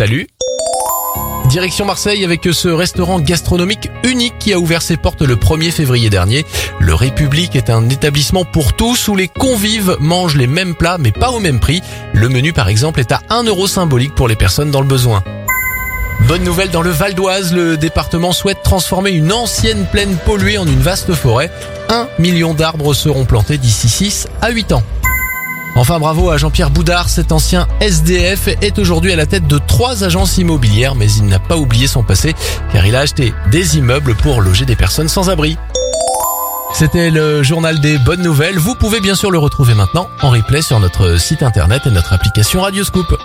Salut Direction Marseille avec ce restaurant gastronomique unique qui a ouvert ses portes le 1er février dernier. Le République est un établissement pour tous où les convives mangent les mêmes plats mais pas au même prix. Le menu par exemple est à 1 euro symbolique pour les personnes dans le besoin. Bonne nouvelle dans le Val d'Oise, le département souhaite transformer une ancienne plaine polluée en une vaste forêt. Un million d'arbres seront plantés d'ici 6 à 8 ans. Enfin bravo à Jean-Pierre Boudard, cet ancien SDF est aujourd'hui à la tête de trois agences immobilières mais il n'a pas oublié son passé car il a acheté des immeubles pour loger des personnes sans abri. C'était le journal des bonnes nouvelles, vous pouvez bien sûr le retrouver maintenant en replay sur notre site internet et notre application Radioscoop.